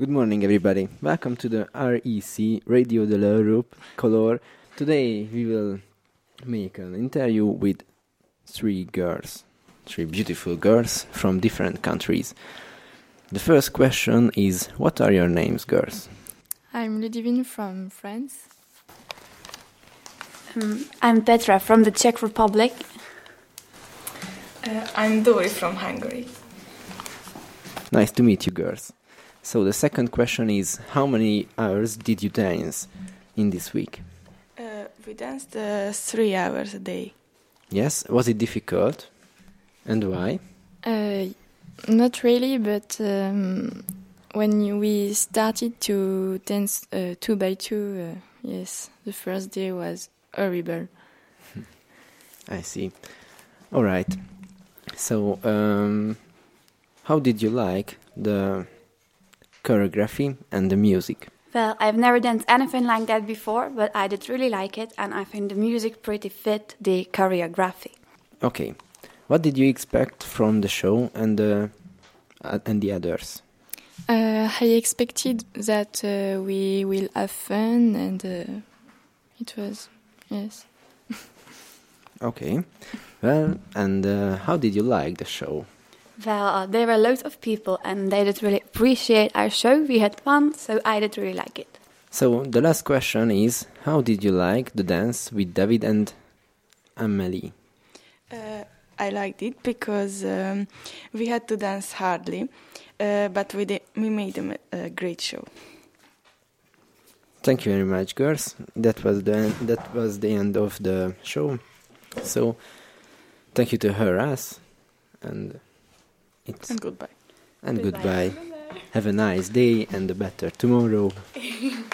Good morning, everybody. Welcome to the REC Radio de l'Europe Color. Today we will make an interview with three girls, three beautiful girls from different countries. The first question is What are your names, girls? I'm Ludivine from France. Um, I'm Petra from the Czech Republic. Uh, I'm Dori from Hungary. Nice to meet you, girls. So, the second question is How many hours did you dance in this week? Uh, we danced uh, three hours a day. Yes, was it difficult? And why? Uh, not really, but um, when we started to dance uh, two by two, uh, yes, the first day was horrible. I see. All right. So, um, how did you like the choreography and the music? Well, I've never danced anything like that before, but I did really like it, and I think the music pretty fit the choreography. Okay. What did you expect from the show and the uh, and the others? Uh, I expected that uh, we will have fun, and uh, it was, yes. Okay. Well, and uh, how did you like the show? Well, uh, there were loads of people, and they did really appreciate our show. We had fun, so I did really like it. So the last question is: How did you like the dance with David and Amelie? Uh, I liked it because um, we had to dance hardly, uh, but we, di- we made a, a great show. Thank you very much, girls. That was the en- that was the end of the show. So, thank you to her, us, and it's And goodbye. and Goodbye. goodbye. Have a nice day and a better tomorrow.